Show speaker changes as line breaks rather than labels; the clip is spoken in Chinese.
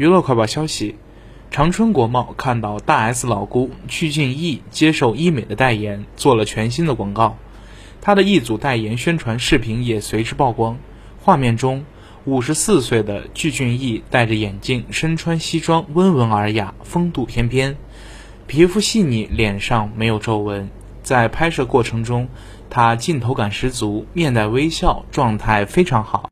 娱乐快报消息：长春国贸看到大 S 老姑鞠俊晔接受医美的代言，做了全新的广告。他的一组代言宣传视频也随之曝光。画面中，五十四岁的鞠俊晔戴着眼镜，身穿西装，温文尔雅，风度翩翩，皮肤细腻，脸上没有皱纹。在拍摄过程中，他镜头感十足，面带微笑，状态非常好。